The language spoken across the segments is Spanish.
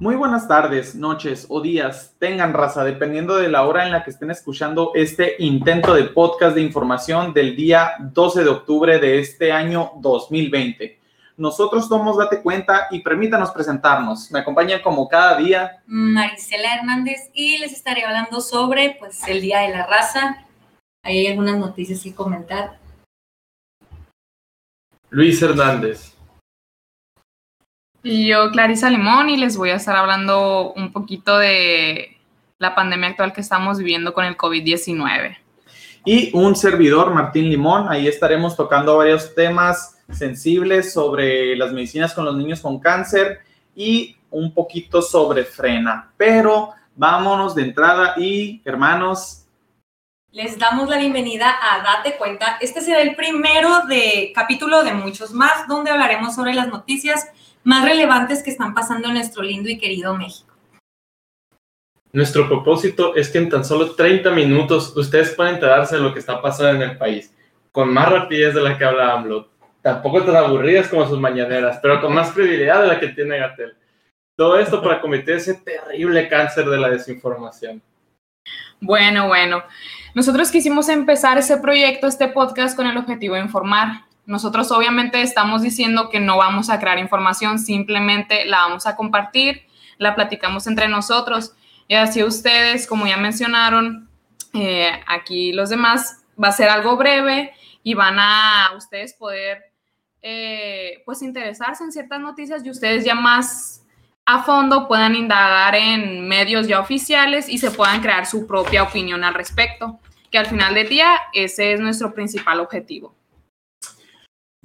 Muy buenas tardes, noches o días tengan raza, dependiendo de la hora en la que estén escuchando este intento de podcast de información del día 12 de octubre de este año 2020. Nosotros somos Date Cuenta y permítanos presentarnos. Me acompaña como cada día Marisela Hernández y les estaré hablando sobre pues el Día de la Raza. Ahí hay algunas noticias que comentar. Luis Hernández. Y yo, Clarisa Limón, y les voy a estar hablando un poquito de la pandemia actual que estamos viviendo con el COVID-19. y un servidor, Martín Limón. Ahí estaremos tocando varios temas sensibles sobre las medicinas con los niños con cáncer y un poquito sobre frena. Pero vámonos de entrada y, hermanos, Les damos la bienvenida a Date Cuenta. Este será el primero de capítulo de muchos más, donde hablaremos sobre las noticias más relevantes que están pasando en nuestro lindo y querido México. Nuestro propósito es que en tan solo 30 minutos ustedes puedan enterarse de lo que está pasando en el país, con más rapidez de la que habla AMLO, tampoco tan aburridas como sus mañaneras, pero con más credibilidad de la que tiene Gatel. Todo esto para combatir ese terrible cáncer de la desinformación. Bueno, bueno, nosotros quisimos empezar ese proyecto, este podcast, con el objetivo de informar. Nosotros obviamente estamos diciendo que no vamos a crear información, simplemente la vamos a compartir, la platicamos entre nosotros y así ustedes, como ya mencionaron, eh, aquí los demás, va a ser algo breve y van a ustedes poder eh, pues interesarse en ciertas noticias y ustedes ya más a fondo puedan indagar en medios ya oficiales y se puedan crear su propia opinión al respecto, que al final del día ese es nuestro principal objetivo.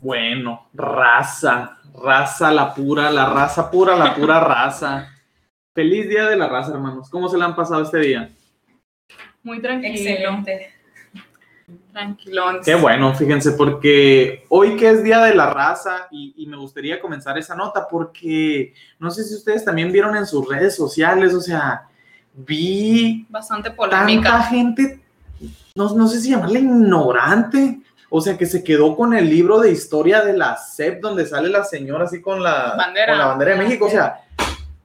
Bueno, raza, raza la pura, la raza pura, la pura raza. Feliz día de la raza, hermanos. ¿Cómo se le han pasado este día? Muy tranquilo. Excelente. Tranquilón. Qué bueno, fíjense, porque hoy que es Día de la Raza y, y me gustaría comenzar esa nota porque no sé si ustedes también vieron en sus redes sociales, o sea, vi Bastante tanta polémica. gente, no, no sé si llamarla ignorante, o sea, que se quedó con el libro de historia de la SEP donde sale la señora así con la Bandera. con la bandera de México, o sea,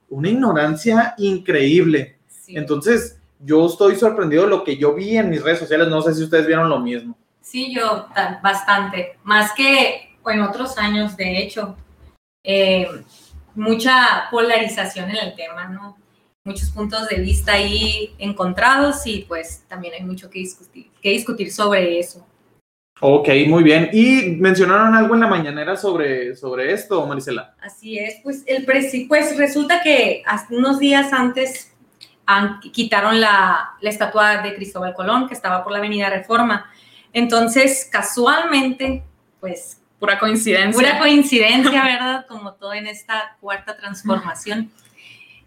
una ignorancia increíble. Sí. Entonces, yo estoy sorprendido de lo que yo vi en mis redes sociales, no sé si ustedes vieron lo mismo. Sí, yo ta- bastante. Más que en otros años, de hecho. Eh, mucha polarización en el tema, ¿no? Muchos puntos de vista ahí encontrados y pues también hay mucho que discutir, que discutir sobre eso. Ok, muy bien. ¿Y mencionaron algo en la mañanera sobre, sobre esto, Marisela? Así es, pues el presi pues resulta que unos días antes han- quitaron la, la estatua de Cristóbal Colón que estaba por la Avenida Reforma. Entonces, casualmente, pues Pura coincidencia. Pura coincidencia, ¿verdad? Como todo en esta cuarta transformación.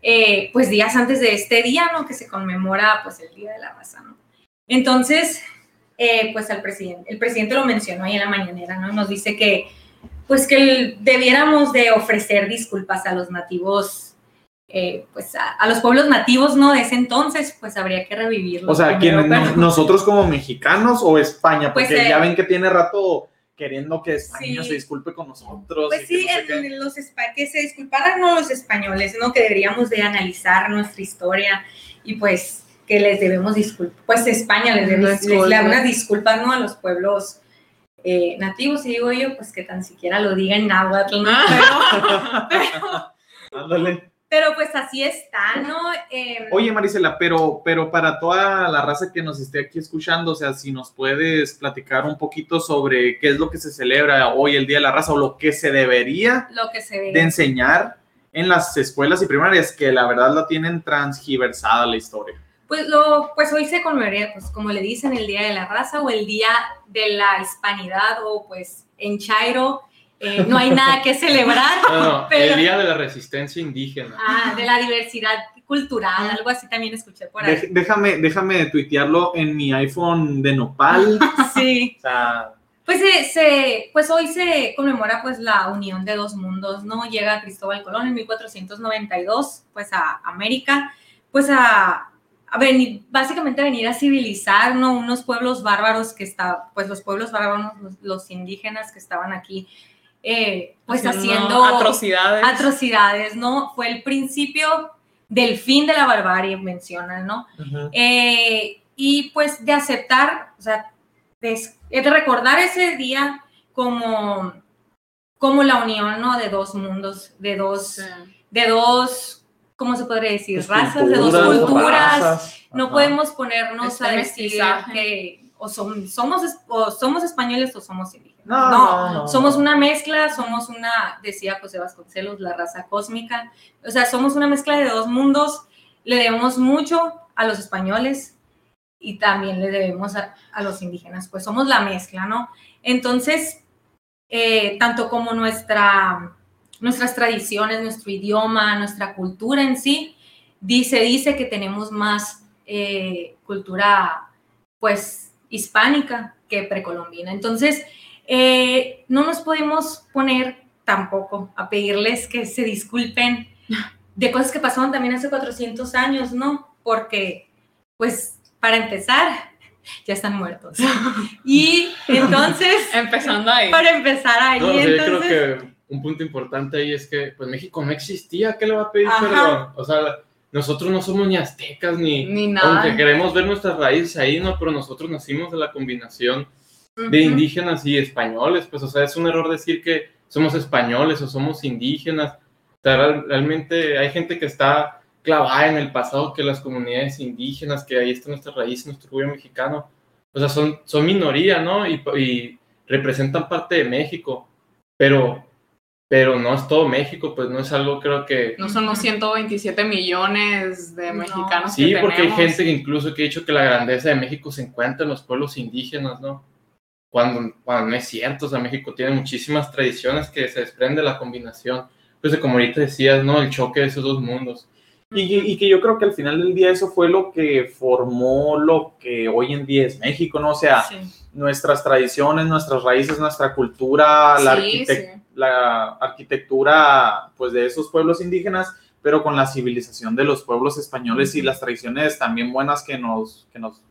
Eh, pues días antes de este día, ¿no? Que se conmemora, pues, el Día de la Raza, ¿no? Entonces, eh, pues, al presidente, el presidente lo mencionó ahí en la mañanera, ¿no? Nos dice que, pues, que el- debiéramos de ofrecer disculpas a los nativos, eh, pues, a, a los pueblos nativos, ¿no? De ese entonces, pues, habría que revivirlos. O sea, primero, ¿quiénes, pero- no- nosotros como mexicanos o España? Pues, Porque eh, ya ven que tiene rato queriendo que España Sí. se disculpe con nosotros. Pues y que sí, no sé los que se disculparan no los españoles, ¿no? Que deberíamos de analizar nuestra historia y pues que les debemos disculpas. Pues España les debe les Disculpas. da unas disculpas, ¿no? A los pueblos eh, nativos, y digo yo, pues que tan siquiera lo diga en náhuatl, ¿no? Ah. Pero, pero, pero, pues así está, ¿no? Eh, Oye, Marisela, pero, pero para toda la raza que nos esté aquí escuchando, o sea, si nos puedes platicar un poquito sobre qué es lo que se celebra hoy, el Día de la Raza, o lo que se debería lo que se de enseñar en las escuelas y primarias, que la verdad la tienen transgiversada la historia. Pues, lo, pues hoy se conmemoraría, pues como le dicen, el Día de la Raza o el Día de la Hispanidad o pues en Chairo eh, no hay nada que celebrar. No, no, Pero- el Día de la Resistencia Indígena. Ah, de la diversidad cultural, algo así también escuché por ahí. Déjame, déjame tuitearlo en mi iPhone de nopal. Sí. O sea, Pues, se, se- pues hoy se conmemora pues la unión de dos mundos, ¿no? Llega Cristóbal Colón en 1492 pues a América, pues a, a venir, básicamente a venir a civilizar, ¿no? Unos pueblos bárbaros que está, pues los pueblos bárbaros, los, los indígenas que estaban aquí eh, pues Haciendo haciendo atrocidades. atrocidades, ¿no? Fue el principio del fin de la barbarie, mencionan, ¿no? Eh, y pues de aceptar, o sea, de, de recordar ese día como, como la unión, ¿no? De dos mundos, de dos, Sí. de dos, ¿cómo se podría decir? Pues, razas, de dos culturas, razas. No Ajá. podemos ponernos Este a decir que o son- somos, o somos españoles o somos indígenas. No, no, no. Somos una mezcla, somos una, decía José Vasconcelos, la raza cósmica. O sea, somos una mezcla de dos mundos. Le debemos mucho a los españoles y también le debemos a, a los indígenas. Pues somos la mezcla, ¿no? Entonces, eh, tanto como nuestra, nuestras tradiciones, nuestro idioma, nuestra cultura en sí, dice, dice que tenemos más eh, cultura, pues, hispánica que precolombina. Entonces, eh, no nos podemos poner tampoco a pedirles que se disculpen de cosas que pasaron también hace 400 años, ¿no? Porque, pues, para empezar, ya están muertos. Y entonces, Empezando ahí. para empezar ahí, No, o sea, yo creo entonces... que un punto importante ahí es que pues México no existía, ¿qué le va a pedir Ajá. perdón? O sea, nosotros no somos ni aztecas ni, Ni nada. aunque queremos ver nuestras raíces ahí, no, pero nosotros nacimos de la combinación de indígenas y españoles, pues o sea, es un error decir que somos españoles o somos indígenas. O sea, real- realmente hay gente que está clavada en el pasado, que las comunidades indígenas, que ahí está nuestra raíz, nuestro orgullo mexicano, o sea, son, son minoría, ¿no? Y, y representan parte de México, pero, pero no es todo México, pues no es algo creo que... No son los 127 millones de No. mexicanos Sí, que porque hay gente que incluso que ha dicho que la grandeza de México se encuentra en los pueblos indígenas, ¿no? Cuando, cuando no es cierto, o sea, México tiene muchísimas tradiciones que se desprende de la combinación. Pues como ahorita decías, ¿no? El choque de esos dos mundos. Y, que- y que yo creo que al final del día eso fue lo que formó lo que hoy en día es México, ¿no? O sea, Sí. nuestras tradiciones, nuestras raíces, nuestra cultura, la, Sí, arquitec- sí. La arquitectura pues de esos pueblos indígenas, pero con la civilización de los pueblos españoles y las tradiciones también buenas que nos, que nos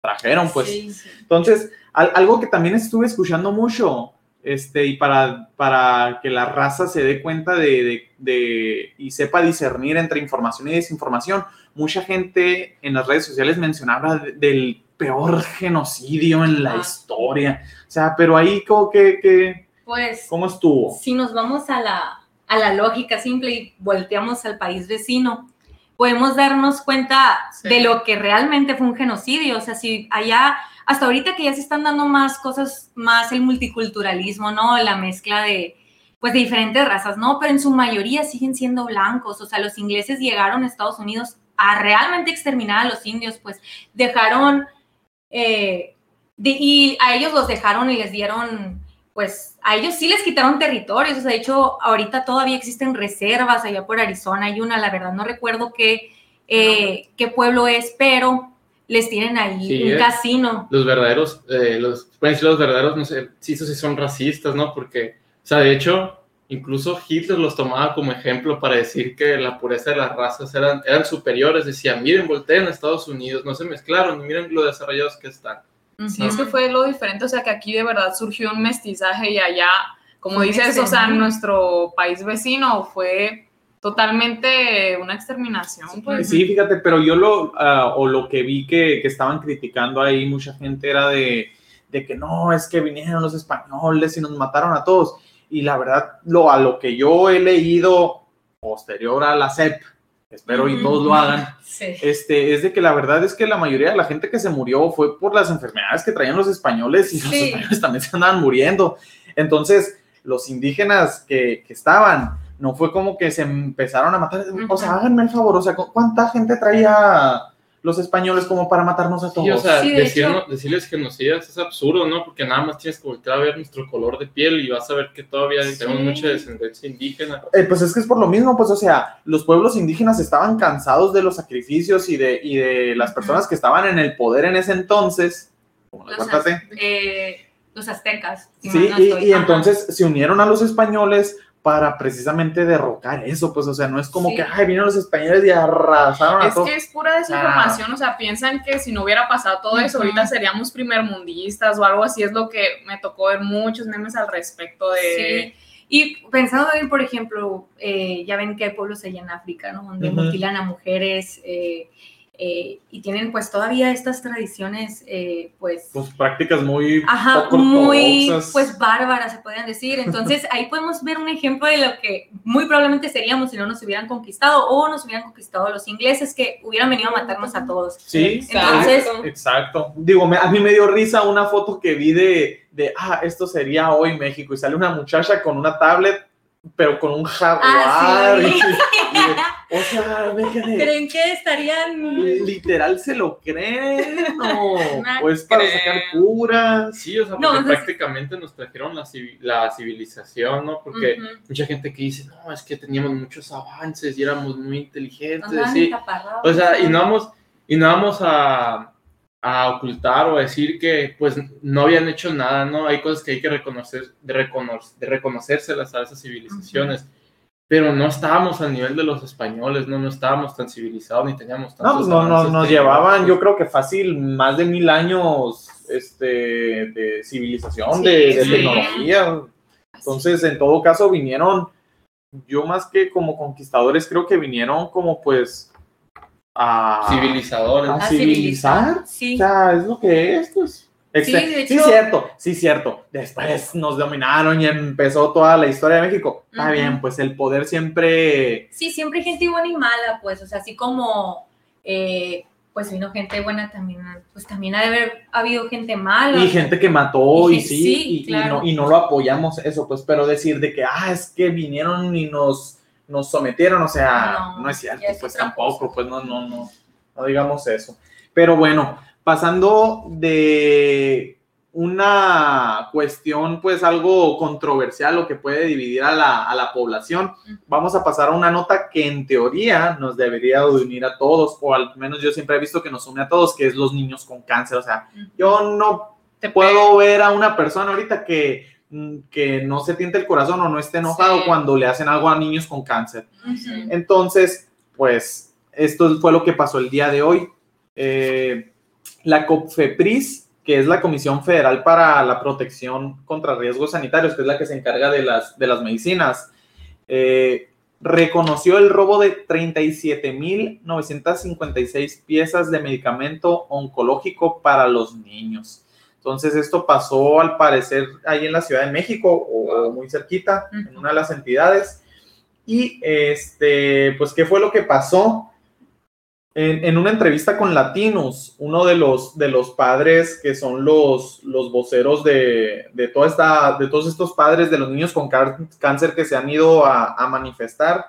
trajeron, pues. Sí, sí. Entonces, al- algo que también estuve escuchando mucho, este, y para, para que la raza se dé cuenta de, de- de- y sepa discernir entre información y desinformación, mucha gente en las redes sociales mencionaba de- del peor genocidio en la Ah. historia. O sea, pero ahí, como que, que- Pues, ¿cómo estuvo? si nos vamos a la, a la lógica simple y volteamos al país vecino, podemos darnos cuenta Sí. de lo que realmente fue un genocidio. O sea, si allá, hasta ahorita que ya se están dando más cosas, más el multiculturalismo, ¿no? La mezcla de, pues, de diferentes razas, ¿no? Pero en su mayoría siguen siendo blancos. O sea, los ingleses llegaron a Estados Unidos a realmente exterminar a los indios, pues dejaron, eh, de- y a ellos los dejaron y les dieron pues a ellos sí les quitaron territorios, o sea, de hecho, ahorita todavía existen reservas allá por Arizona, hay una, la verdad no recuerdo qué, eh, qué pueblo es, pero les tienen ahí Sí, un eh. casino. Los verdaderos, eh, los, pueden decir los verdaderos, no sé, sí, sí son racistas, ¿no? Porque, o sea, de hecho, incluso Hitler los tomaba como ejemplo para decir que la pureza de las razas eran, eran superiores. Decía, miren, volteen a Estados Unidos, no se mezclaron, miren lo desarrollados que están. Sí, es que fue lo diferente, o sea, que aquí de verdad surgió un mestizaje y allá, como Fue dices, o sea, nuestro país vecino fue totalmente una exterminación, pues. Sí, fíjate, pero yo lo, ah, o lo que vi que, que estaban criticando ahí mucha gente era de, de que no, es que vinieron los españoles y nos mataron a todos. Y la verdad, lo, a lo que yo he leído posterior a la CEP, espero y todos lo hagan, Sí. este, es de que la verdad es que la mayoría de la gente que se murió fue por las enfermedades que traían los españoles y los españoles también se andaban muriendo. Entonces, los indígenas que, que estaban, no fue como que se empezaron a matar. O sea, háganme el favor, o sea, ¿cu- ¿cuánta gente traía los españoles como para matarnos a todos? Sí, o sea, Sí, de decirnos- hecho. decirles genocidas es absurdo, ¿no? Porque nada más tienes que voltear a ver nuestro color de piel y vas a ver que todavía Sí. tenemos mucha descendencia indígena. Eh, pues es que es por lo mismo, pues, o sea, los pueblos indígenas estaban cansados de los sacrificios y de, y de las personas que estaban en el poder en ese entonces, como la Los, az- eh, los aztecas. si Sí, no y, entonces se unieron a los españoles para precisamente derrocar eso, pues, o sea, no es como Sí. que, ay, vinieron los españoles y arrasaron a Es todos. que es pura desinformación, o sea, piensan que si no hubiera pasado todo eso, ahorita seríamos primermundistas o algo así, es lo que me tocó ver muchos memes al respecto de... Sí. Y pensando en, por ejemplo, eh, ya ven que hay pueblos allá en África, ¿no? Donde mutilan a mujeres eh, eh, y tienen pues todavía estas tradiciones, eh, pues, Pues prácticas muy ajá, muy, pues, bárbaras, se podrían decir. Entonces, ahí podemos ver un ejemplo de lo que muy probablemente seríamos si no nos hubieran conquistado o nos hubieran conquistado los ingleses que hubieran venido a matarnos a todos. Sí, Entonces, Exacto. Digo, a mí me dio risa una foto que vi de, de, ah, esto sería hoy México, y sale una muchacha con una tablet, pero con un jaguar. Ah, sí. y- y- o sea, me quedé, ¿creen que estarían literal se lo creen, o No pues para sacar curas. Sí, o sea, No, porque entonces- prácticamente nos trajeron la, civi- la civilización, ¿no? Porque mucha gente que dice, no, es que teníamos muchos avances y éramos muy inteligentes, sí. O sea, y no vamos, y no vamos a, a ocultar o a decir que pues no habían hecho nada, ¿no? Hay cosas que hay que reconocer, de, reconocer, de reconocérselas a esas civilizaciones. Pero no estábamos al nivel de los españoles, no, no estábamos tan civilizados ni teníamos tantos No, pues no, no, nos llevaban, yo creo que fácil, más de mil años este, de civilización, de, de Sí, sí. tecnología. Entonces, en todo caso, vinieron, yo más que como conquistadores, creo que vinieron como pues a, civilizadores. a A civilizar. Sí. O sea, es lo que es, pues. Sí, de sí, hecho- cierto, sí, cierto. Después nos dominaron y empezó toda la historia de México. Está Ujú. bien, pues el poder siempre Sí, siempre hay gente buena y mala, pues, o sea, así como, eh, pues vino gente buena también, pues también ha de haber habido gente mala. Y gente que mató y, Y- sí, sí, y, y claro. no, y no lo apoyamos eso, pues, pero decir de que, ah, es que vinieron y nos, nos sometieron, o sea, no, No, es cierto, pues tampoco, cosa. pues no, no, no, no digamos eso. Pero bueno, pasando de una cuestión, pues algo controversial o que puede dividir a la, a la población, vamos a pasar a una nota que en teoría nos debería de unir a todos, o al menos yo siempre he visto que nos une a todos, que es los niños con cáncer, o sea, yo no Te puedo ver a una persona ahorita que, mm, que no se tiente el corazón o no esté enojado Sí. cuando le hacen algo a niños con cáncer. Entonces, pues, esto fue lo que pasó el día de hoy. Eh, la COPFEPRIS, que es la Comisión Federal para la Protección contra Riesgos Sanitarios, que es la que se encarga de las, de las medicinas, eh, reconoció el robo de 37.956 piezas de medicamento oncológico para los niños. Entonces, esto pasó al parecer ahí en la Ciudad de México o, muy cerquita, en una de las entidades. Y este, pues, ¿qué fue lo que pasó? En, una entrevista con Latinos, uno de los, de los padres que son los, los voceros de, de, toda esta, de todos estos padres de los niños con cáncer que se han ido a, a manifestar,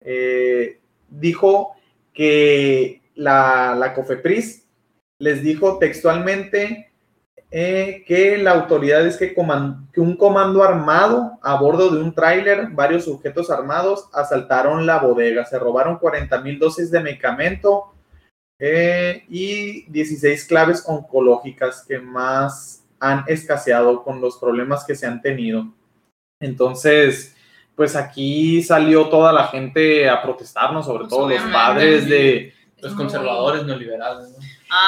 eh, dijo que la, la COFEPRIS les dijo textualmente eh, que la autoridad es que, coman- que un comando armado a bordo de un tráiler, varios sujetos armados, asaltaron la bodega, se robaron 40 mil dosis de medicamento eh, y 16 claves oncológicas que más han escaseado con los problemas que se han tenido. Entonces, pues aquí salió toda la gente a protestarnos, sobre Pues todo los padres de, Los conservadores neoliberales, ¿no?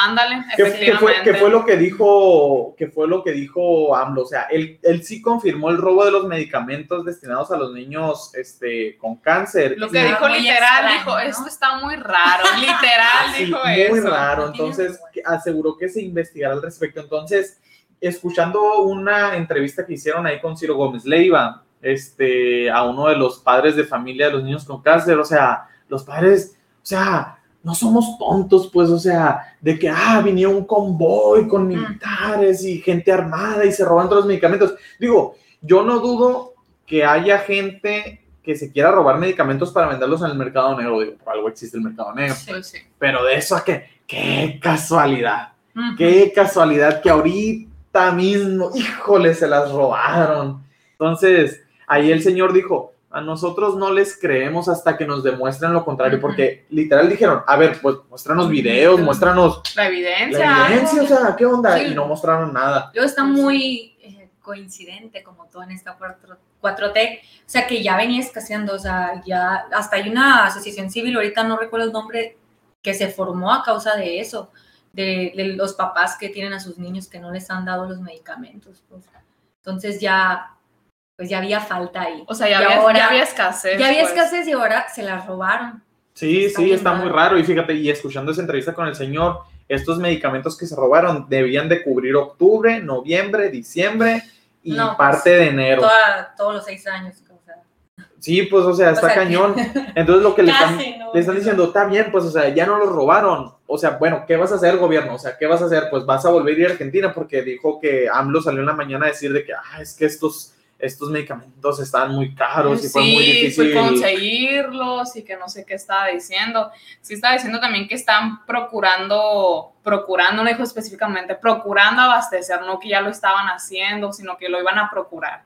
Ándale, ¿Qué, qué fue, efectivamente. qué fue lo que dijo, qué fue lo que dijo AMLO? O sea, él, él sí confirmó el robo de los medicamentos destinados a los niños este, con cáncer. Lo que dijo muy literal, extraño, dijo, ¿no? esto está muy raro, literal Sí, dijo muy eso. raro. No tiene Entonces, que aseguró que se investigará al respecto. Entonces, escuchando una entrevista que hicieron ahí con Ciro Gómez Leiva, este, a uno de los padres de familia de los niños con cáncer, o sea, los padres, o sea, no somos tontos, pues, o sea, de que, ah, venía un convoy con militares y gente armada y se roban todos los medicamentos. Digo, yo no dudo que haya gente que se quiera robar medicamentos para venderlos en el mercado negro, digo, por algo existe el mercado negro. Pues sí. Pero de eso a que, qué casualidad, qué casualidad que ahorita mismo, híjole, se las robaron. Entonces, ahí el señor dijo, a nosotros no les creemos hasta que nos demuestren lo contrario, porque literal dijeron, a ver, pues muéstranos videos, muéstranos La la evidencia. evidencia, o sea, ¿qué onda? Sí. Y no mostraron nada. Luego está muy eh, coincidente, como todo en esta 4, 4T, o sea, que ya venía escaseando, o sea, ya hasta hay una asociación civil, ahorita no recuerdo el nombre, que se formó a causa de eso, de, de los papás que tienen a sus niños que no les han dado los medicamentos. pues. Entonces ya, pues ya había falta ahí. O sea, ya, había, ahora- ya había escasez. Ya había pues. escasez y ahora se las robaron. Sí, Está sí, está mal. muy raro. Y fíjate, y escuchando esa entrevista con el señor, estos medicamentos que se robaron debían de cubrir octubre, noviembre, diciembre y No, pues, parte de enero. Toda- todos los seis años. o sea, Sí, pues, o sea, o está sea, cañón. Entonces, lo que le están, Casi, ¿no? le están diciendo, está bien, pues, o sea, ya no los robaron. O sea, bueno, ¿qué vas a hacer, gobierno? O sea, ¿qué vas a hacer? Pues vas a volver a ir a Argentina porque dijo que AMLO salió en la mañana a decir de que, ah, es que estos, estos medicamentos están muy caros y fue muy difícil. conseguirlos y que no sé qué estaba diciendo. Sí estaba diciendo también que están procurando, procurando, no dijo específicamente, procurando abastecer, no que ya lo estaban haciendo, sino que lo iban a procurar.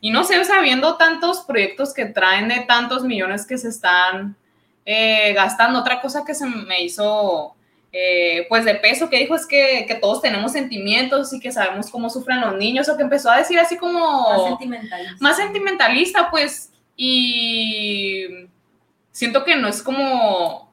Y no sé, o sea, viendo tantos proyectos que traen de tantos millones que se están eh, gastando, otra cosa que se me hizo... eh, pues de peso que dijo es que, que todos tenemos sentimientos y que sabemos cómo sufren los niños, o que empezó a decir así como Más sentimentalista. más sentimentalista, pues, y siento que no es como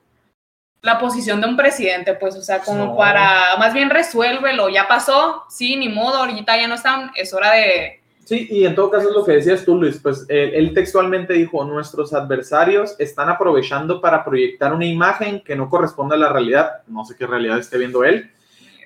la posición de un presidente, pues, o sea, como No. para, más bien resuélvelo, ya pasó, sí, ni modo, ahorita ya no están, es hora de, Sí, y en todo caso es lo que decías tú, Luis, pues él, él textualmente dijo, nuestros adversarios están aprovechando para proyectar una imagen que no corresponde a la realidad, no sé qué realidad esté viendo él,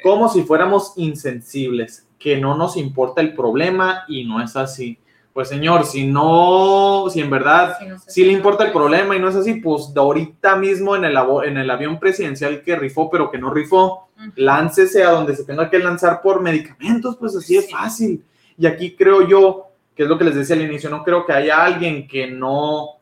como si fuéramos insensibles, que no nos importa el problema y no es así. Pues señor, si no, si en verdad Sí, no sé si le importa el problema y no es así, pues ahorita mismo en el, en el avión presidencial que rifó, pero que no rifó, Ujú. láncese a donde se tenga que lanzar por medicamentos, pues así es Sí. fácil. Y aquí creo yo, que es lo que les decía al inicio, no creo que haya alguien que no,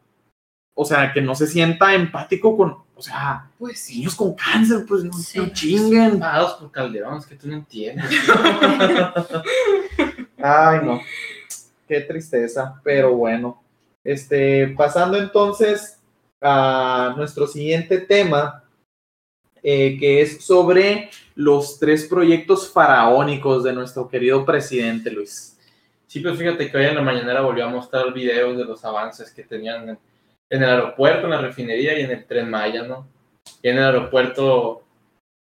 o sea, que no se sienta empático con, o sea, pues sí. niños con cáncer, pues no, Sí. no chinguen. Por Calderón, es que tú no entiendes. Ay, no. Qué tristeza, pero bueno. Este, pasando entonces a nuestro siguiente tema, eh, que es sobre los tres proyectos faraónicos de nuestro querido presidente Luis. Sí, pues fíjate que hoy en la mañanera volvió a mostrar videos de los avances que tenían en, en el aeropuerto, en la refinería y en el tren Maya, ¿no? Y en el aeropuerto,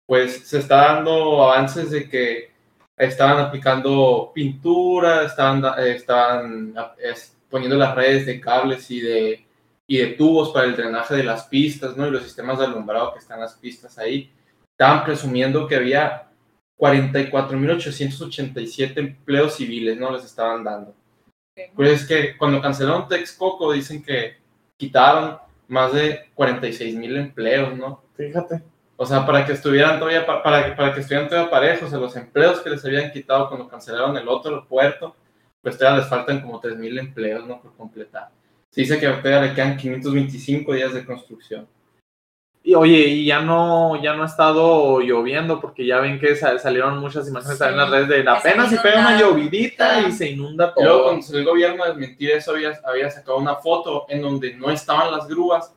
pues se está dando avances de que estaban aplicando pintura, estaban, eh, estaban es, poniendo las redes de cables y de, y de tubos para el drenaje de las pistas, ¿no? Y los sistemas de alumbrado que están en las pistas ahí. Estaban presumiendo que había 44.887 empleos civiles, ¿no? Les estaban dando. Pues es que cuando cancelaron Texcoco dicen que quitaron más de 46.000 empleos, ¿no? Fíjate. O sea, para que estuvieran todavía, pa- para, que- para que estuvieran todavía parejos, de los empleos que les habían quitado cuando cancelaron el otro puerto, pues todavía les faltan como 3.000 empleos, ¿no? Por completar. Se dice que todavía le quedan 525 días de construcción. Y oye, y ya no, ya no ha estado lloviendo porque ya ven que sa- salieron muchas imágenes Sí, en las redes de se apenas si ha pega una llovidita y se inunda Y luego todo. cuando salió el gobierno a desmentir eso, había, había sacado una foto en donde no estaban las grúas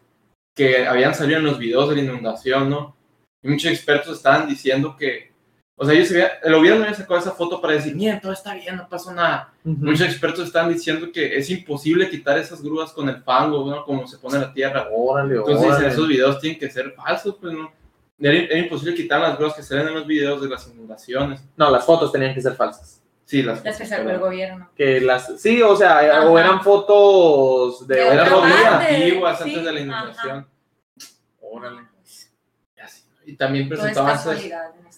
que habían salido en los videos de la inundación, ¿no? Y muchos expertos estaban diciendo que, o sea, ellos había- el gobierno había sacado esa foto para decir, miren, todo está bien, no pasó nada. Ujú. Muchos expertos estaban diciendo que es imposible quitar esas grúas con el fango, ¿no? Como se pone la tierra. Órale, Entonces órale. esos videos tienen que ser falsos, pues, ¿no? Era, era imposible quitar las grúas que salen en los videos de las inundaciones. No, las fotos tenían que ser falsas. Sí, las Las que sacó el gobierno. Que las, sí, o sea, Ajá. o eran fotos de De Eran fotos antiguas sí, antes de la ajá. inundación. Órale. Y también presentaba antes,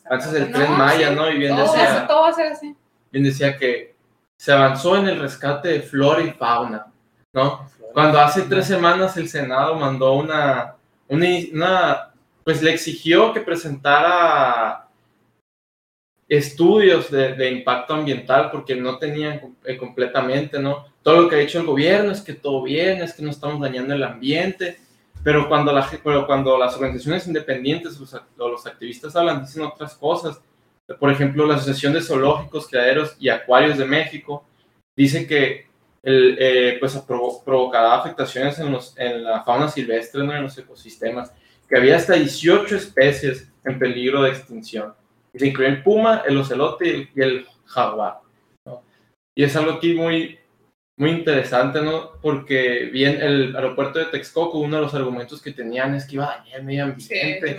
antes del tren No, Maya, sí. ¿no? Y bien Todo, decía, eso, todo va a ser así. bien decía que se avanzó en el rescate de flora y fauna, ¿no? Cuando hace tres semanas el Senado mandó una, una, una- pues le exigió que presentara estudios de, de impacto ambiental porque no tenían eh, completamente, ¿no? Todo lo que ha dicho el gobierno es que todo bien, es que no estamos dañando el ambiente, pero cuando, la, pero cuando las organizaciones independientes los o los activistas hablan, dicen otras cosas. Por ejemplo, la Asociación de Zoológicos, Criaderos y Acuarios de México dice que el, eh, pues, provo- provocará afectaciones en, los, en la fauna silvestre, ¿no? en los ecosistemas, que había hasta 18 especies en peligro de extinción. Y se incluye el puma, el ocelote y el, y el jaguar. ¿no? Y es algo aquí muy, muy interesante, ¿no? Porque bien el aeropuerto de Texcoco, uno de los argumentos que tenían es que iba a dañar el medio ambiente. sí.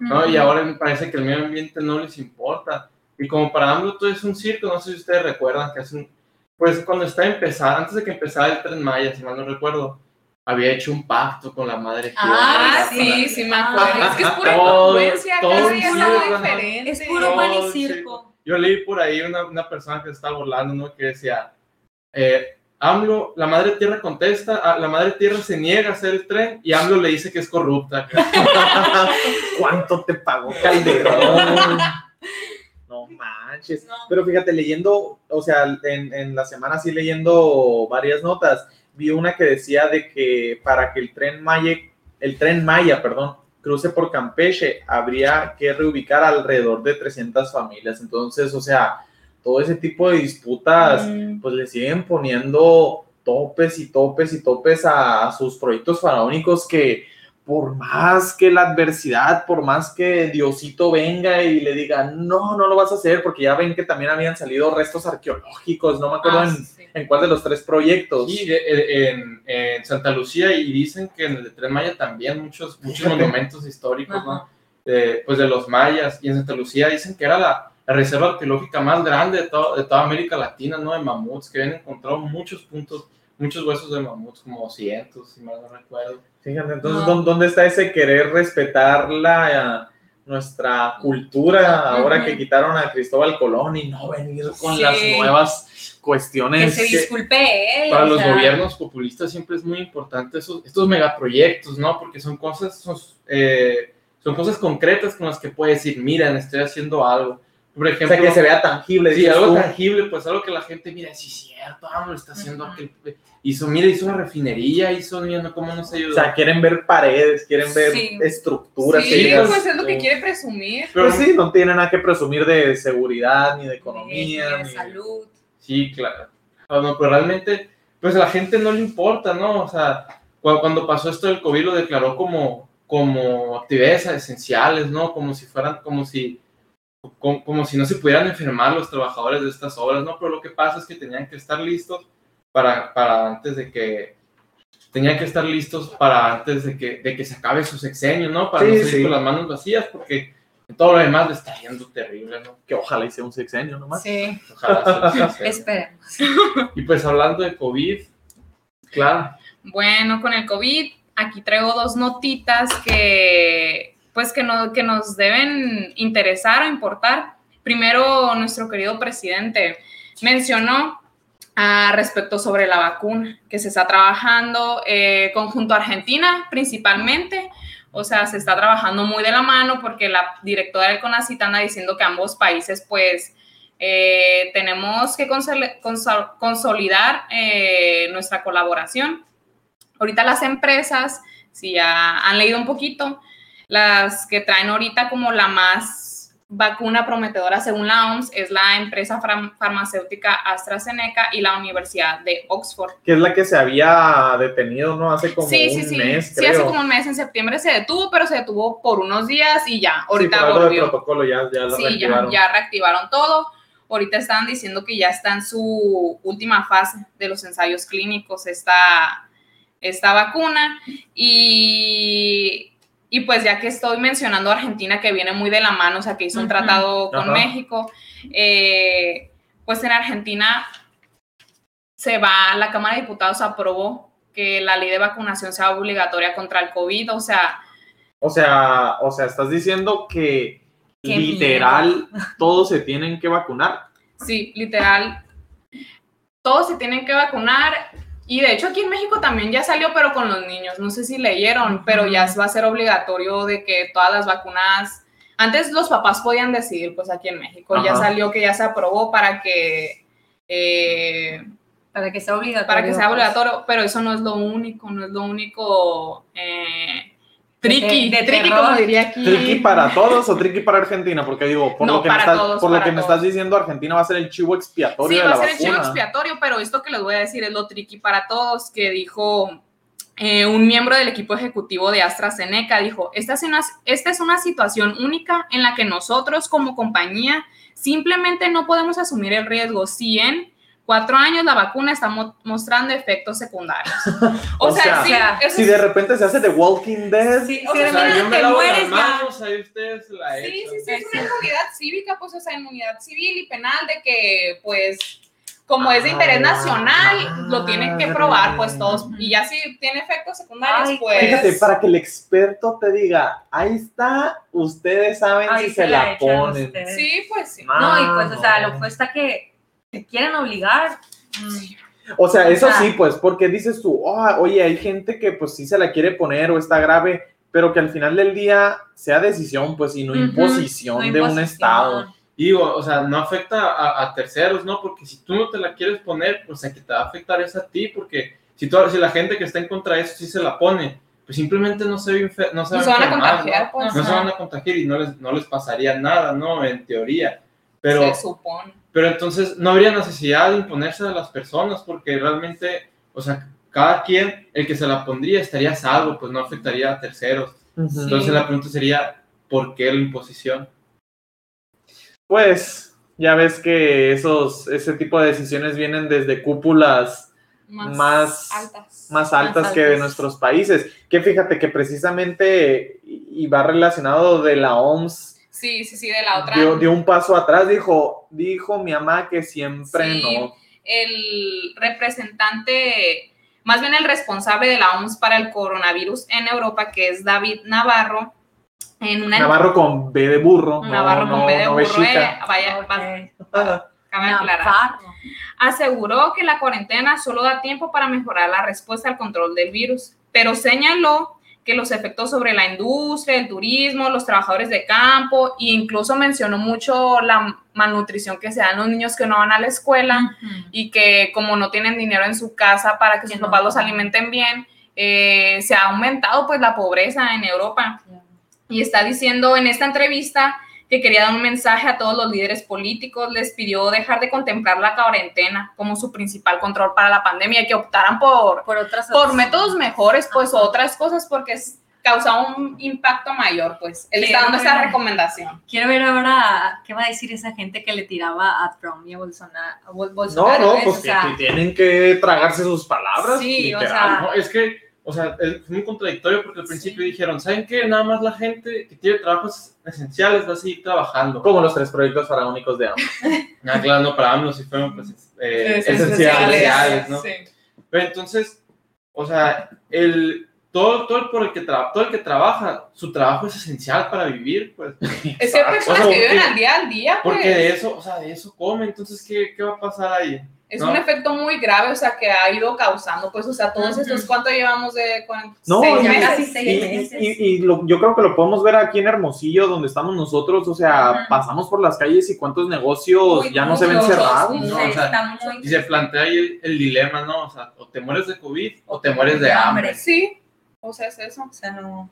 ¿no? Y ahora me parece que el medio ambiente no les importa. Y como para AMLO todo es un circo, no sé si ustedes recuerdan que hace un, pues cuando estaba empezando, antes de que empezara el Tren Maya, si mal no recuerdo, había hecho un pacto con la madre. Ah, sí, sí, me acuerdo. Es que es pura es algo diferente. Es puro pan y circo. Yo leí por ahí una, una persona que se estaba burlando, ¿no? Que decía, eh, AMLO, la madre tierra contesta, ah, la madre tierra se niega a hacer el tren y AMLO le dice que es corrupta. ¿Cuánto te pagó Calderón? No manches. No. Pero fíjate, leyendo, o sea, en, en la semana sí leyendo varias notas, vi una que decía de que para que el tren Maya, el tren Maya, perdón, cruce por Campeche, habría que reubicar alrededor de 300 familias. Entonces, o sea, todo ese tipo de disputas, Mm. pues le siguen poniendo topes y topes y topes a, a sus proyectos faraónicos que por más que la adversidad, por más que Diosito venga y le diga, no, no lo vas a hacer, porque ya ven que también habían salido restos arqueológicos, no me acuerdo Ah, en, sí. en cuál de los tres proyectos. Y de- eh, en, en Santa Lucía y dicen que en el Tren Maya también muchos, muchos monumentos históricos, ¿no? De, pues de los mayas. Y en Santa Lucía dicen que era la, la reserva arqueológica más grande de, to- de toda América Latina, ¿no? De mamuts, que habían encontrado muchos puntos, muchos huesos de mamuts, como 200, si mal no recuerdo. Fíjate, entonces, No. ¿dó- ¿dónde está ese querer respetar la, nuestra cultura ahora que quitaron a Cristóbal Colón y no venir con Sí. las nuevas Que cuestiones? se disculpe él. Para o los sea, gobiernos populistas siempre es muy importante esos, estos megaproyectos, ¿no? Porque son cosas, son, eh, son cosas concretas con las que puedes decir, miren, estoy haciendo algo. Por O ejemplo, sea, que se vea tangible. Sí, algo tú. tangible, pues algo que la gente mira, sí, cierto, ah, lo está haciendo aquel. Hizo, mira, hizo una refinería, hizo, mira, no, cómo nos ayudó. O sea, quieren ver paredes, quieren ver Sí. estructuras. Sí, pues es lo que tú. quiere presumir. Pero- Pues sí, no tiene nada que presumir de seguridad, ni de de- economía, de ni salud. Sí, claro. Ah, no, pero realmente, pues a la gente no le importa, ¿no? O sea, cu- cuando, pasó esto del COVID lo declaró como, como actividades esenciales, ¿no? Como si fueran, como si, como, como si no se pudieran enfermar los trabajadores de estas obras, ¿no? Pero lo que pasa es que tenían que estar listos para, para antes de que, tenían que estar listos para antes de que, de que se acabe su sexenio, ¿no? Para Sí, no salir sí. con las manos vacías, porque todo lo demás le está yendo terrible, ¿no? que ojalá hice un sexenio nomás. Sí, Ojalá sí. esperemos. Y pues hablando de COVID, claro, Bueno, con el COVID, aquí traigo dos notitas que, pues, que, no, que nos deben interesar o importar. Primero, nuestro querido presidente mencionó ah, respecto sobre la vacuna, que se está trabajando eh, conjunto a Argentina principalmente. O sea, se está trabajando muy de la mano porque la directora del CONACYT anda diciendo que ambos países, pues, eh, tenemos que consol- consol- consolidar eh, nuestra colaboración. Ahorita las empresas, si ya han leído un poquito, las que traen ahorita como la más vacuna prometedora según la OMS es la empresa farmacéutica AstraZeneca y la Universidad de Oxford. Que es la que se había detenido, ¿no? Hace como sí, un sí, sí. mes, sí, hace como un mes en septiembre se detuvo, pero se detuvo por unos días y ya, Sí, ahorita por de protocolo ya, ya lo Sí, ya, reactivaron. ya reactivaron todo. Ahorita están diciendo que ya está en su última fase de los ensayos clínicos esta, esta vacuna. Y, y pues ya que estoy mencionando a Argentina, que viene muy de la mano, o sea, que hizo un tratado con. México, eh, pues en Argentina se va, la Cámara de Diputados aprobó que la ley de vacunación sea obligatoria contra el COVID, o sea, O sea, o sea, estás diciendo que literal todos se tienen que vacunar. Sí, literal. Todos se tienen que vacunar. Y de hecho aquí en México también ya salió, pero con los niños. No sé si leyeron, pero ya va a ser obligatorio de que todas las vacunas... Antes los papás podían decidir, pues aquí en México ya salió que ya se aprobó para que... eh, Para que sea obligatorio. para que sea pues. obligatorio, pero eso no es lo único, no es lo único eh, tricky, De- de tricky terror. como diría aquí. ¿Tricky para todos o tricky para Argentina? Porque digo, por No, lo que, me, estás, todos, por lo para que me todos. estás diciendo, Argentina va a ser el chivo expiatorio Sí, de va a ser el chivo expiatorio, pero esto que les voy a decir es lo tricky para todos, que dijo eh, un miembro del equipo ejecutivo de AstraZeneca, dijo, esta es, una, esta es una situación única en la que nosotros como compañía simplemente no podemos asumir el riesgo si en cuatro años la vacuna está mo- mostrando efectos secundarios. O, O sea, sea, sí, Si es- de repente se hace The Walking Dead, Sí, O si sea, de O sea, repente yo me te mueres ya. manos, ahí ustedes la Sí, echan. sí, sí, es una inmunidad cívica, pues, o sea, inmunidad civil y penal de que, pues, como es de interés Ah, nacional, lo tienen que probar, pues todos. Y ya si tiene efectos secundarios, Ay, pues. Fíjate, para que el experto te diga, ahí está, ustedes saben Ahí si se, la echan ponen. Sí, pues sí. No, y pues, o sea, lo fue hasta que te quieren obligar. mm, O sea, O eso sea- sí, pues, porque dices tú, "Oh, oye, hay gente que pues sí se la quiere poner o está grave, pero que al final del día sea decisión, pues, y no imposición no de un estado. Digo, o sea, no afecta a, a terceros, ¿no? Porque si tú no te la quieres poner, pues a que te va a afectar es a ti, porque si, tú, si la gente que está en contra de eso sí se la pone, pues simplemente no se, no se, va No se van a contagiar, ¿no? pues. No se van a contagiar y no les, no les pasaría nada, ¿no? En teoría. Pero, Se supone. Pero entonces no habría necesidad de imponerse a las personas, porque realmente, o sea, cada quien, el que se la pondría, estaría a salvo, pues no afectaría a terceros. Entonces la pregunta sería, ¿por qué la imposición? Pues, ya ves que esos, ese tipo de decisiones vienen desde cúpulas Más, Más- altas. más altas Más que de altas. nuestros países. Que fíjate que precisamente, y va relacionado de la OMS, Sí, sí, sí, de la otra. dio, dio un paso atrás, dijo, dijo mi mamá que siempre Sí. no. el representante, más bien el responsable de la OMS para el coronavirus en Europa, que es David Navarro, en una Navarro con B de burro. no- Navarro con no- B de no burro, eh, vaya, ok. va- aclarar. Navarro. aseguró que la cuarentena solo da tiempo para mejorar la respuesta al control del virus, pero señaló que los efectos sobre la industria, el turismo, los trabajadores de campo e incluso mencionó mucho la malnutrición que se da en los niños que no van a la escuela y que como no tienen dinero en su casa para que sus no papás los alimenten bien, eh, se ha aumentado pues la pobreza en Europa. Y está diciendo en esta entrevista que quería dar un mensaje a todos los líderes políticos, les pidió dejar de contemplar la cuarentena como su principal control para la pandemia y que optaran por, Por otras por métodos mejores, pues, o Ajá. otras cosas, porque es, causa un impacto mayor, pues. Él está dando esa ver. recomendación. Quiero ver ahora qué va a decir esa gente que le tiraba a Trump y a Bolsonaro. a Bol- No, Bolsonaro, no, ¿ves? pues O que, sea, que tienen que tragarse sus palabras. Sí, o literal. sea, No, es que, o sea, es muy contradictorio porque al principio dijeron, ¿saben qué? Nada más la gente que tiene trabajos esenciales va a seguir trabajando. Como los tres proyectos faraónicos de ambos. Ah, claro, no, para AMLO sí fueron pues, eh, Esenciales. esenciales, ¿no? Sí. Pero entonces, o sea, el, todo, todo, el por el que tra- todo el que trabaja, su trabajo es esencial para vivir, pues. Es que hay personas O sea, que viven al día al día, pues. Porque de eso, o sea, de eso come, entonces, ¿qué, qué va a pasar ahí? Es ¿no? un efecto muy grave, o sea, que ha ido causando, pues, o sea, todos estos, ¿cuánto llevamos de No, seis y- meses? casi Y, seis y- meses. y- y lo- yo creo que lo podemos ver aquí en Hermosillo, donde estamos nosotros. O sea, pasamos por las calles y cuántos negocios ya no se ven cerrados. sí, ¿no? O sea, está muy- Y se plantea ahí el, el dilema, ¿no? O sea, o te mueres de COVID o te mueres de hambre. Sí, o sea, es eso. O sea, no.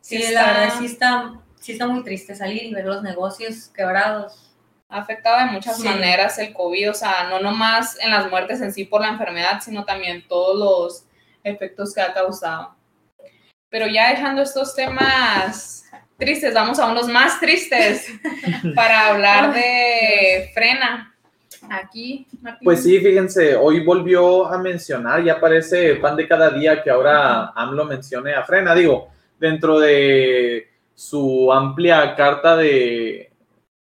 Sí, Sí la está- verdad sí está, sí está muy triste salir y ver los negocios quebrados. Ha afectado de muchas Sí. maneras el COVID, o sea, no nomás en las muertes en sí por la enfermedad, sino también todos los efectos que ha causado. Pero ya dejando estos temas tristes, vamos a unos más tristes para hablar de frena. Aquí, Martín. Pues sí, fíjense, hoy volvió a mencionar, ya parece pan de cada día que ahora AMLO mencione a Frena. Digo, dentro de su amplia carta de,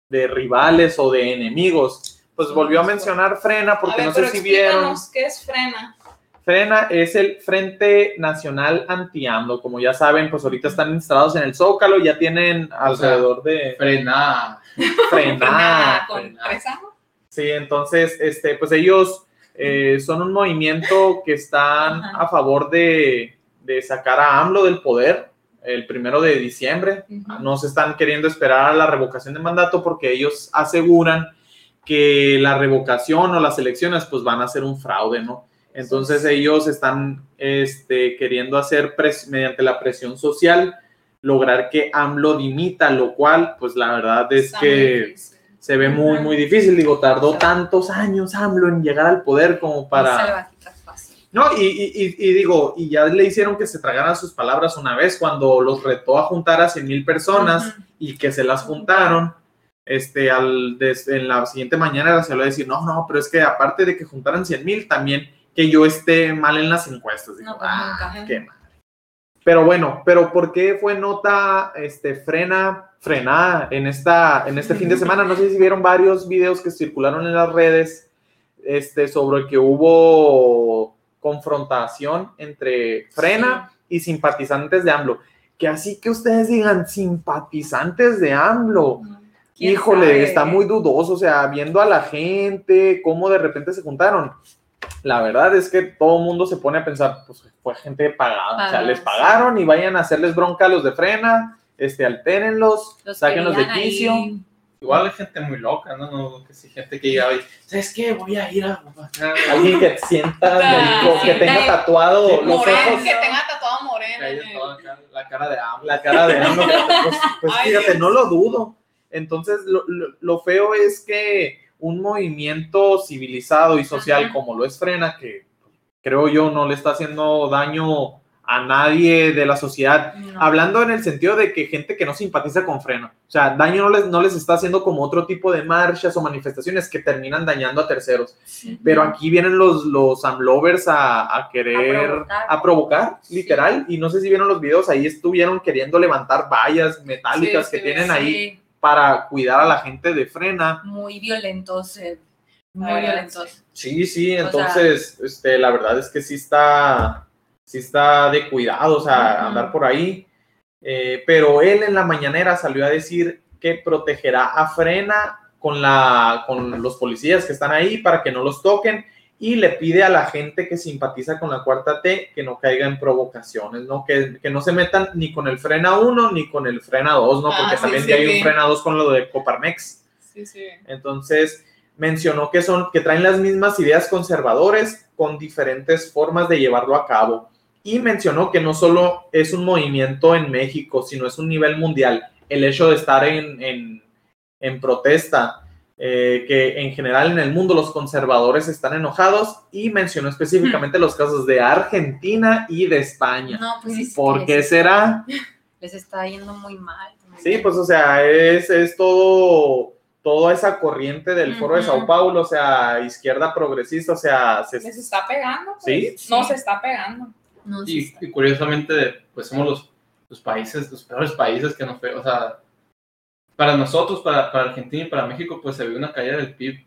de rivales o de enemigos, pues volvió a mencionar Frena A porque ver, no sé pero si vieron. ¿Qué es frena? Frena es el Frente Nacional Anti-AMLO. Como ya saben, pues ahorita están instalados en el Zócalo, ya tienen alrededor de Frena. con tres años. Sí, entonces, este, pues ellos eh, son un movimiento que están Ajá. a favor de, de sacar a AMLO del poder el primero de diciembre. No se están queriendo esperar a la revocación de mandato porque ellos aseguran que la revocación o las elecciones pues van a ser un fraude, ¿no? Entonces ellos están este, queriendo hacer mediante la presión social lograr que AMLO dimita, lo cual pues la verdad es Está que difícil. se ve muy, muy difícil. Digo, tardó tantos años AMLO en llegar al poder como para... No, y, y- digo, y ya le hicieron que se tragaran sus palabras una vez cuando los retó a juntar a 100 mil personas y que se las juntaron. Este, al, des- en la siguiente mañana se lo a decir, no, no, pero es que aparte de que juntaran 100 mil, también que yo esté mal en las encuestas. Digo, No, pues "Ah, nunca. qué madre". Pero bueno, pero ¿por qué fue nota este, frena, frenada en, esta, en este fin de semana? No sé si vieron varios videos que circularon en las redes este, sobre que hubo confrontación entre Frena y simpatizantes de AMLO. Que así que ustedes digan simpatizantes de AMLO. ¿Quién Híjole, sabe? está muy dudoso, o sea, viendo a la gente, cómo de repente se juntaron. La verdad es que todo el mundo se pone a pensar, pues fue gente pagada, o sea, les pagaron y vayan a hacerles bronca a los de frena, este, altérenlos, Los sáquenlos de querían ahí. Igual hay gente muy loca, ¿no? no que sí, gente que llega y, ¿sabes qué? Voy a ir a... Alguien que sienta, que tenga tatuado Sí, los Moreno, ojos, que tenga tatuado moreno. El- acá, La cara de AMLO. la cara de AMLO, pues, pues Ay, fíjate, Dios. no lo dudo. Entonces, lo, lo- lo feo es que un movimiento civilizado y social Ajá. como lo es Frena, que creo yo no le está haciendo daño a nadie de la sociedad, No. hablando en el sentido de que gente que no simpatiza con Frena, o sea, daño no les, no les está haciendo como otro tipo de marchas o manifestaciones que terminan dañando a terceros. Sí. Pero aquí vienen los, los amlovers a, a querer, A a provocar. provocar, Sí. literal. Y no sé si vieron los videos, ahí estuvieron queriendo levantar vallas metálicas Sí, que tienen Sí, ahí para cuidar a la gente de frena. Muy violentos, eh, muy violentos. Sí, sí, O entonces, este, la verdad es que sí está, sí está de cuidado, o sea, Ujú. andar por ahí. Eh, pero él en la mañanera salió a decir que protegerá a Frena con, la, con los policías que están ahí para que no los toquen y le pide a la gente que simpatiza con la cuarta T que no caiga en provocaciones, ¿no? Que, que no se metan ni con el Frena 1 ni con el Frena 2, ¿no? Ah, Porque sí, también sí, hay sí. un Frena 2 con lo de Coparmex. Sí, sí. Entonces, mencionó que son que traen las mismas ideas conservadores con diferentes formas de llevarlo a cabo. Y mencionó que no solo es un movimiento en México, sino es un nivel mundial. El hecho de estar en, en, en protesta, eh, que en general en el mundo los conservadores están enojados y mencionó específicamente los casos de Argentina y de España. No, pues es ¿Por qué les, será? les está yendo muy mal. Sí, pues o sea, es, es todo, toda esa corriente del foro de Sao. Paulo, o sea, izquierda progresista, o sea, se- Les está pegando. Pues. Sí. No, se está pegando. No, sí Y, está- y curiosamente, pues somos los, los países, los peores países que nos... fe- O sea, para nosotros, para, para Argentina y para México, pues se ve una caída del PIB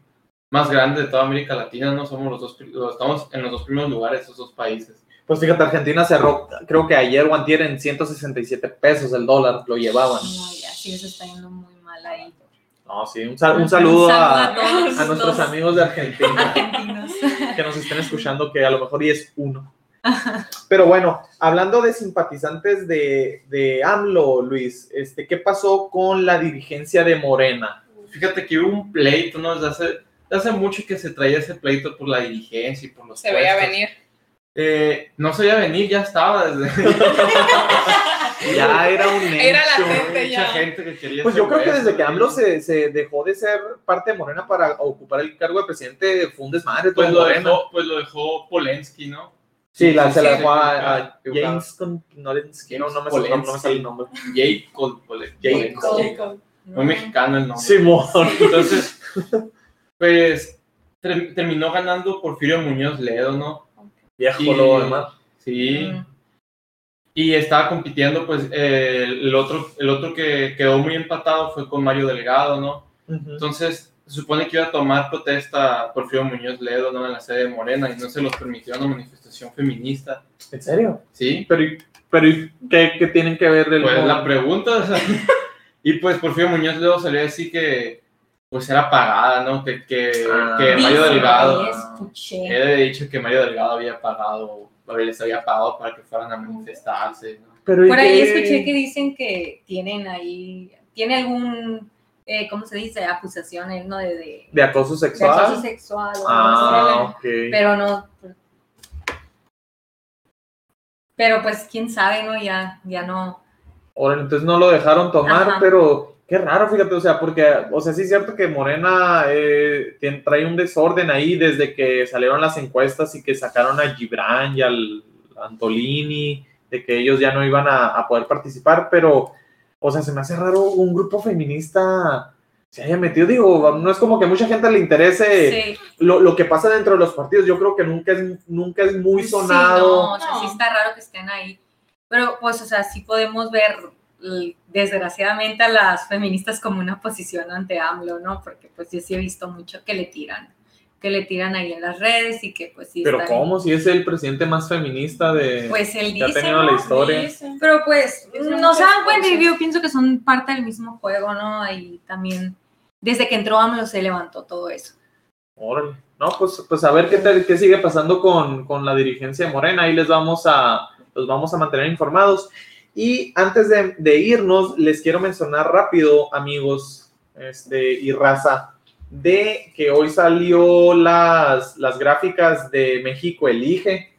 más grande de toda América Latina, ¿no? Somos los dos, estamos en los dos primeros lugares, esos dos países. pues fíjate, Argentina cerró, creo que ayer o antier en 167 pesos el dólar, lo llevaban. No, ya sí, eso está yendo muy mal ahí. No, sí, un, sal- un saludo, a, todos a nuestros amigos de Argentina argentinos. que nos estén escuchando, que a lo mejor y es uno. Pero bueno, hablando de simpatizantes de, de AMLO, Luis, este, ¿qué pasó con la dirigencia de Morena? Fíjate que hubo un pleito, ¿no? Desde hace, desde hace mucho que se traía ese pleito por la dirigencia y por los Se veía puestos. venir. Eh, no se veía venir, ya estaba desde... Ya era un hecho. Era la gente. Mucha ya. gente que quería Pues yo creo que desde que. AMLO se, se dejó de ser parte de Morena para ocupar el cargo de presidente, fue un desmadre Pues lo, Morena. dejó, pues lo dejó Polensky, ¿no? Sí, la, se la dejó a. James con Knolensky, no, no me, sale- no me sale el nombre. Jacob Pole- Jacob. Polensky. No. Muy mexicano el nombre. Simón. Entonces, pues ter- terminó ganando Porfirio Muñoz Ledo, ¿no? Viejo Y- lo demás. Sí. Mm. Y estaba compitiendo, pues eh, el otro, el otro que quedó muy empatado fue con Mario Delgado, ¿no? Entonces, se supone que iba a tomar protesta Porfirio Muñoz Ledo, ¿no? En la sede de Morena y no se los permitió una manifestación feminista, ¿En serio? ¿sí? Pero, ¿y- pero ¿y ¿qué, qué tienen que ver el Pues la pregunta, o sea, y pues Porfirio Muñoz Ledo salió a decir que pues era pagada, ¿no? Que, que, Ah. que Mario Delgado, escuché. él había dicho que Mario Delgado había pagado, o les había pagado para que fueran a manifestarse, ¿no? Pero ¿y Por ahí qué? escuché que dicen que tienen ahí, tiene algún, eh, ¿cómo se dice? Acusación, él, ¿no? De, de, ¿De acoso de sexual? acoso sexual. ah, así. ok. Pero no. Pero pues quién sabe, ¿no? Ya, ya no. Ahora, entonces no lo dejaron tomar, Ajá. pero qué raro, fíjate, o sea, porque, o sea, sí es cierto que Morena eh, trae un desorden ahí desde que salieron las encuestas y que sacaron a Gibran y al Antolini, de que ellos ya no iban a, a poder participar, pero, o sea, se me hace raro un grupo feminista se haya metido, digo, no es como que a mucha gente le interese Sí, lo, lo que pasa dentro de los partidos, yo creo que nunca es, nunca es muy sí, sonado. no, o sea, sí No. está raro que estén ahí. Pero pues, o sea, sí podemos ver desgraciadamente a las feministas como una posición ante AMLO, ¿no? Porque pues yo sí he visto mucho que le tiran. Que le tiran ahí en las redes y que pues sí. Pero están- ¿cómo? Si es el presidente más feminista de... Pues él que ha dice, tenido ¿no? la historia. Pero pues Dice no se dan cuenta y yo pienso que son parte del mismo juego, ¿no? Ahí también, desde que entró AMLO se levantó todo eso. Órale. No, pues, pues a ver qué, tal- qué sigue pasando con, con la dirigencia de Morena. Ahí les vamos a, los vamos a mantener informados. Y antes de, de irnos, les quiero mencionar rápido, amigos este, y raza, de que hoy salió las, las gráficas de México Elige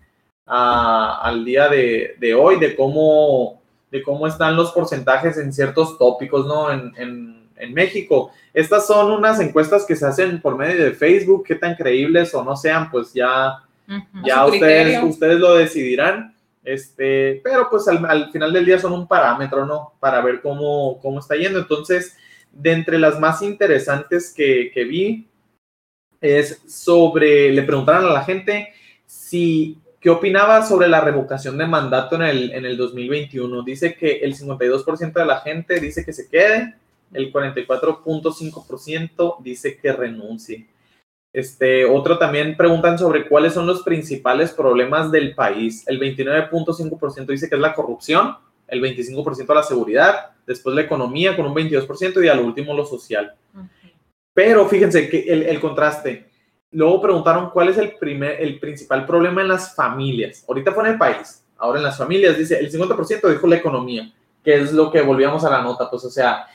a- al día de, de hoy, de cómo, de cómo están los porcentajes en ciertos tópicos, ¿no? En, en- en México. Estas son unas encuestas que se hacen por medio de Facebook, qué tan creíbles o no sean, pues ya, ya ustedes, criterio. ustedes lo decidirán. Este, pero pues al, al final del día son un parámetro, ¿no? Para ver cómo, cómo está yendo. Entonces, de entre las más interesantes que, que vi, es sobre, le preguntaron a la gente si, ¿qué opinaba sobre la revocación de mandato en el, en el 2021? Dice que el 52% de la gente dice que se quede, el 44.5% dice que renuncie. Este, otro también preguntan sobre cuáles son los principales problemas del país. El 29.5% dice que es la corrupción, el 25% la seguridad, después la economía con un 22% y al último lo social. Pero fíjense que el, el contraste. Luego preguntaron cuál es el, primer, el principal problema en las familias. Ahorita fue en el país, ahora en las familias, dice el 50% dijo la economía, que es lo que volvíamos a la nota, pues o sea,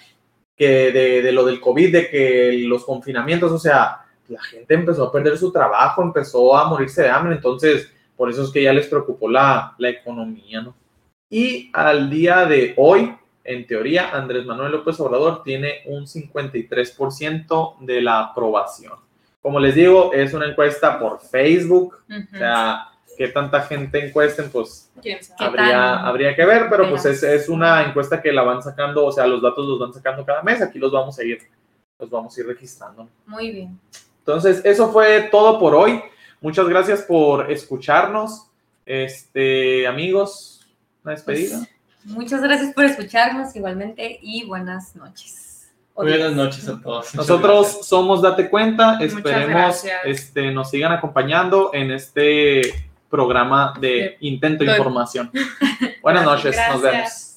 que de, de lo del COVID, de que los confinamientos, o sea, la gente empezó a perder su trabajo, empezó a morirse de hambre, entonces por eso es que ya les preocupó la, la economía, ¿no? Y al día de hoy, en teoría, Andrés Manuel López Obrador tiene un 53% de la aprobación. Como les digo, es una encuesta por Facebook, o sea, que tanta gente encuesten, pues. ¿Qué habría, habría que ver, pero pues es, es una encuesta que la van sacando, o sea, los datos los van sacando cada mes, aquí los vamos a ir, los vamos a ir registrando. Muy bien. Entonces, eso fue todo por hoy. Muchas gracias por escucharnos. Este, amigos, una despedida. Muchas gracias por escucharnos igualmente y buenas noches. Buenas noches a todos. Nosotros somos Date Cuenta. Esperemos este, nos sigan acompañando en este programa de Intento de- Información. Buenas noches, nos vemos.